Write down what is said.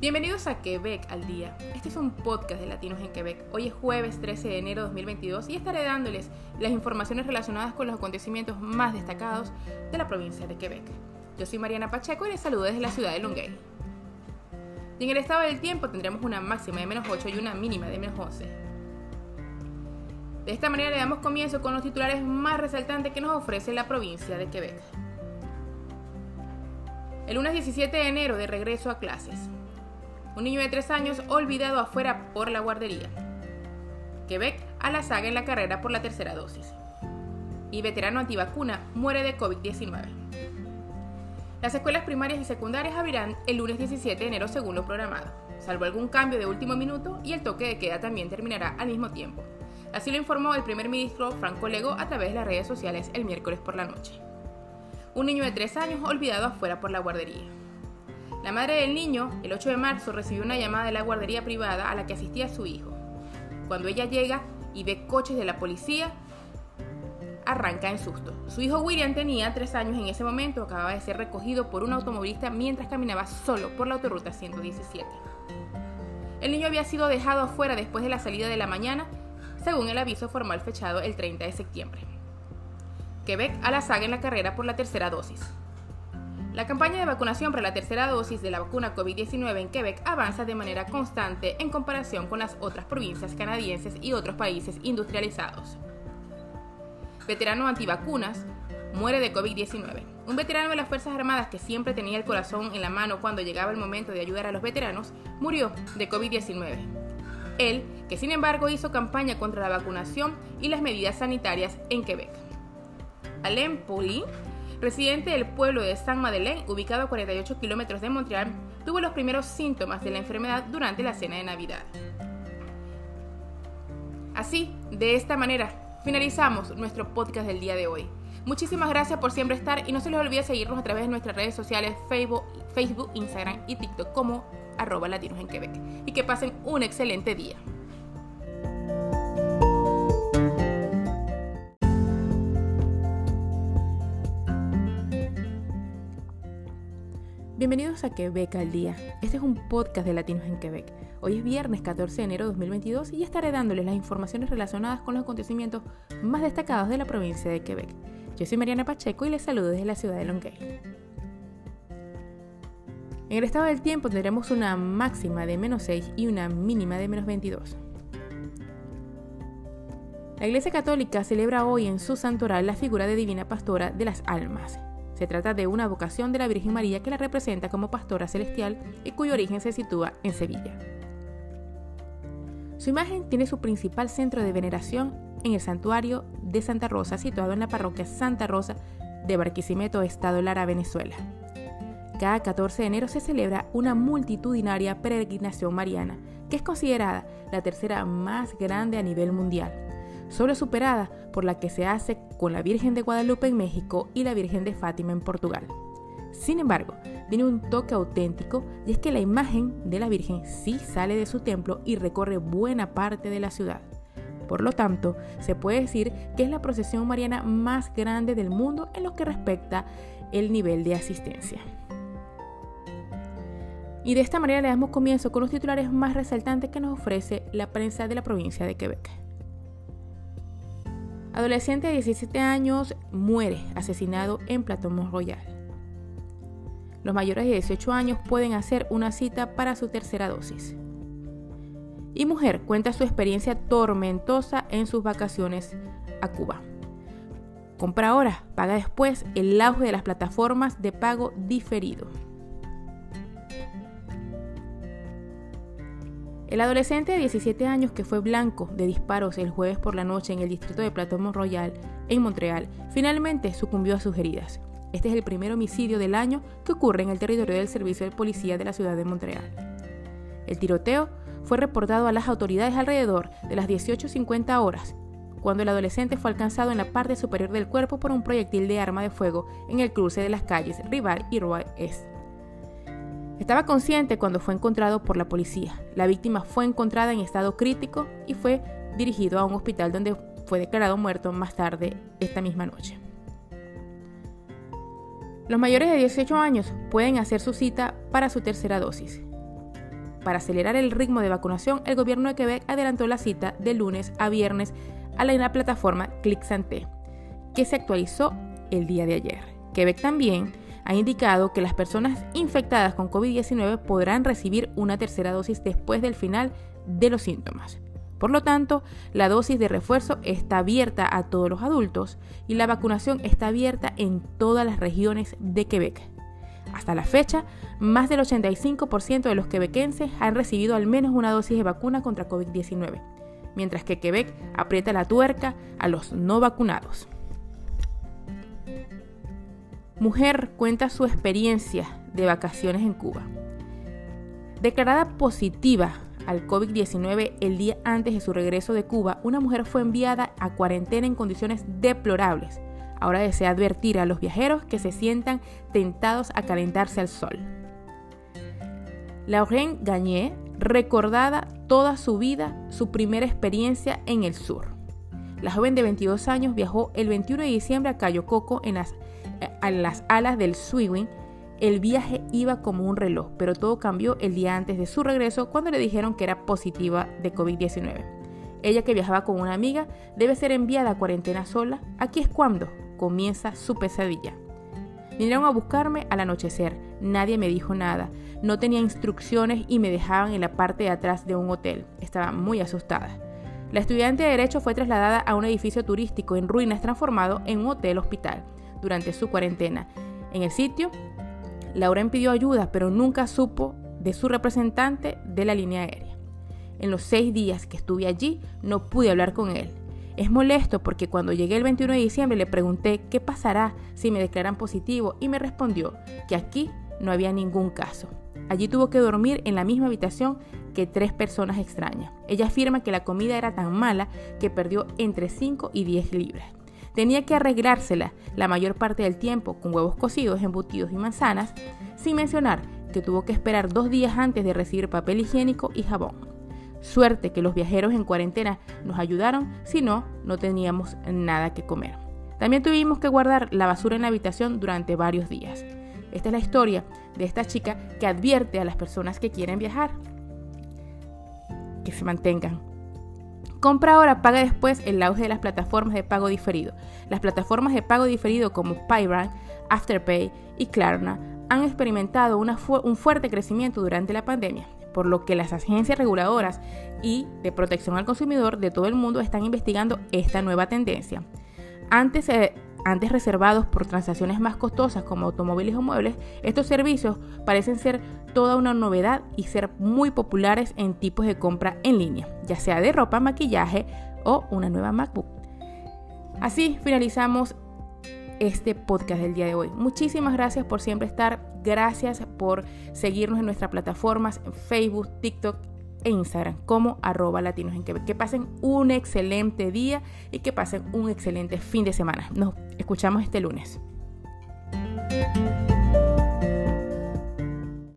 Bienvenidos a Quebec al día. Este es un podcast de Latinos en Quebec. Hoy es jueves 13 de enero de 2022 y estaré dándoles las informaciones relacionadas con los acontecimientos más destacados de la provincia de Quebec. Yo soy Mariana Pacheco y les saludo desde la ciudad de Longueuil. Y en el estado del tiempo tendremos una máxima de menos 8 y una mínima de menos 11. De esta manera le damos comienzo con los titulares más resaltantes que nos ofrece la provincia de Quebec. El lunes 17 de enero de regreso a clases. Un niño de 3 años olvidado afuera por la guardería. Quebec a la saga en la carrera por la tercera dosis. Y veterano antivacuna muere de COVID-19. Las escuelas primarias y secundarias abrirán el lunes 17 de enero según lo programado, salvo algún cambio de último minuto y el toque de queda también terminará al mismo tiempo. Así lo informó el primer ministro Franco Lego a través de las redes sociales el miércoles por la noche. Un niño de 3 años olvidado afuera por la guardería. La madre del niño, el 8 de marzo, recibió una llamada de la guardería privada a la que asistía su hijo. Cuando ella llega y ve coches de la policía, arranca en susto. Su hijo William tenía 3 años en ese momento, acababa de ser recogido por un automovilista mientras caminaba solo por la autorruta 117. El niño había sido dejado afuera después de la salida de la mañana, según el aviso formal fechado el 30 de septiembre. Quebec a la saga en la carrera por la tercera dosis. La campaña de vacunación para la tercera dosis de la vacuna COVID-19 en Quebec avanza de manera constante en comparación con las otras provincias canadienses y otros países industrializados. Veterano antivacunas muere de COVID-19. Un veterano de las Fuerzas Armadas que siempre tenía el corazón en la mano cuando llegaba el momento de ayudar a los veteranos, murió de COVID-19. Él, que sin embargo hizo campaña contra la vacunación y las medidas sanitarias en Quebec. Alain Paulin residente del pueblo de Saint-Madeleine, ubicado a 48 kilómetros de Montreal, tuvo los primeros síntomas de la enfermedad durante la cena de Navidad. Así, de esta manera, finalizamos nuestro podcast del día de hoy. Muchísimas gracias por siempre estar y no se les olvide seguirnos a través de nuestras redes sociales Facebook, Facebook Instagram y TikTok como arroba latinos en Quebec. Y que pasen un excelente día. Bienvenidos a Quebec al Día. Este es un podcast de Latinos en Quebec. Hoy es viernes 14 de enero de 2022 y estaré dándoles las informaciones relacionadas con los acontecimientos más destacados de la provincia de Quebec. Yo soy Mariana Pacheco y les saludo desde la ciudad de Longueuil. En el estado del tiempo tendremos una máxima de menos 6 y una mínima de menos 22. La Iglesia Católica celebra hoy en su santoral la figura de Divina Pastora de las Almas, se trata de una vocación de la Virgen María que la representa como pastora celestial y cuyo origen se sitúa en Sevilla. Su imagen tiene su principal centro de veneración en el santuario de Santa Rosa, situado en la parroquia Santa Rosa de Barquisimeto, Estado Lara, Venezuela. Cada 14 de enero se celebra una multitudinaria peregrinación mariana, que es considerada la tercera más grande a nivel mundial solo superada por la que se hace con la Virgen de Guadalupe en México y la Virgen de Fátima en Portugal. Sin embargo, tiene un toque auténtico y es que la imagen de la Virgen sí sale de su templo y recorre buena parte de la ciudad. Por lo tanto, se puede decir que es la procesión mariana más grande del mundo en lo que respecta el nivel de asistencia. Y de esta manera le damos comienzo con los titulares más resaltantes que nos ofrece la prensa de la provincia de Quebec. Adolescente de 17 años muere asesinado en Platón Royal. Los mayores de 18 años pueden hacer una cita para su tercera dosis. Y mujer cuenta su experiencia tormentosa en sus vacaciones a Cuba. Compra ahora, paga después el auge de las plataformas de pago diferido. El adolescente de 17 años que fue blanco de disparos el jueves por la noche en el distrito de Plateau Royal, en Montreal, finalmente sucumbió a sus heridas. Este es el primer homicidio del año que ocurre en el territorio del Servicio de Policía de la ciudad de Montreal. El tiroteo fue reportado a las autoridades alrededor de las 18.50 horas, cuando el adolescente fue alcanzado en la parte superior del cuerpo por un proyectil de arma de fuego en el cruce de las calles Rival y Roy Est. Estaba consciente cuando fue encontrado por la policía. La víctima fue encontrada en estado crítico y fue dirigido a un hospital donde fue declarado muerto más tarde esta misma noche. Los mayores de 18 años pueden hacer su cita para su tercera dosis. para acelerar el ritmo de vacunación, el gobierno de Quebec adelantó la cita de lunes a viernes a la plataforma ClickSanté, que se actualizó el día de ayer. Quebec también ha indicado que las personas infectadas con COVID-19 podrán recibir una tercera dosis después del final de los síntomas. Por lo tanto, la dosis de refuerzo está abierta a todos los adultos y la vacunación está abierta en todas las regiones de Quebec. Hasta la fecha, más del 85% de los quebequenses han recibido al menos una dosis de vacuna contra COVID-19, mientras que Quebec aprieta la tuerca a los no vacunados. Mujer cuenta su experiencia de vacaciones en Cuba. Declarada positiva al COVID-19 el día antes de su regreso de Cuba, una mujer fue enviada a cuarentena en condiciones deplorables. Ahora desea advertir a los viajeros que se sientan tentados a calentarse al sol. Lauren Gagné, recordada toda su vida su primera experiencia en el sur. La joven de 22 años viajó el 21 de diciembre a Cayo Coco en las a las alas del Swiwin, el viaje iba como un reloj, pero todo cambió el día antes de su regreso cuando le dijeron que era positiva de COVID-19. Ella que viajaba con una amiga debe ser enviada a cuarentena sola. Aquí es cuando comienza su pesadilla. Vinieron a buscarme al anochecer. Nadie me dijo nada. No tenía instrucciones y me dejaban en la parte de atrás de un hotel. Estaba muy asustada. La estudiante de Derecho fue trasladada a un edificio turístico en ruinas transformado en un hotel hospital durante su cuarentena. En el sitio, Lauren pidió ayuda, pero nunca supo de su representante de la línea aérea. En los seis días que estuve allí, no pude hablar con él. Es molesto porque cuando llegué el 21 de diciembre le pregunté qué pasará si me declaran positivo y me respondió que aquí no había ningún caso. Allí tuvo que dormir en la misma habitación que tres personas extrañas. Ella afirma que la comida era tan mala que perdió entre 5 y 10 libras. Tenía que arreglársela la mayor parte del tiempo con huevos cocidos, embutidos y manzanas, sin mencionar que tuvo que esperar dos días antes de recibir papel higiénico y jabón. Suerte que los viajeros en cuarentena nos ayudaron, si no, no teníamos nada que comer. También tuvimos que guardar la basura en la habitación durante varios días. Esta es la historia de esta chica que advierte a las personas que quieren viajar que se mantengan Compra ahora, paga después el auge de las plataformas de pago diferido. Las plataformas de pago diferido como Pybrand, Afterpay y Klarna han experimentado un fuerte crecimiento durante la pandemia, por lo que las agencias reguladoras y de protección al consumidor de todo el mundo están investigando esta nueva tendencia. Antes eh, antes reservados por transacciones más costosas como automóviles o muebles, estos servicios parecen ser toda una novedad y ser muy populares en tipos de compra en línea, ya sea de ropa, maquillaje o una nueva MacBook. Así finalizamos este podcast del día de hoy. Muchísimas gracias por siempre estar, gracias por seguirnos en nuestras plataformas en Facebook, TikTok e Instagram como arroba latinos en. Que pasen un excelente día y que pasen un excelente fin de semana. Nos escuchamos este lunes.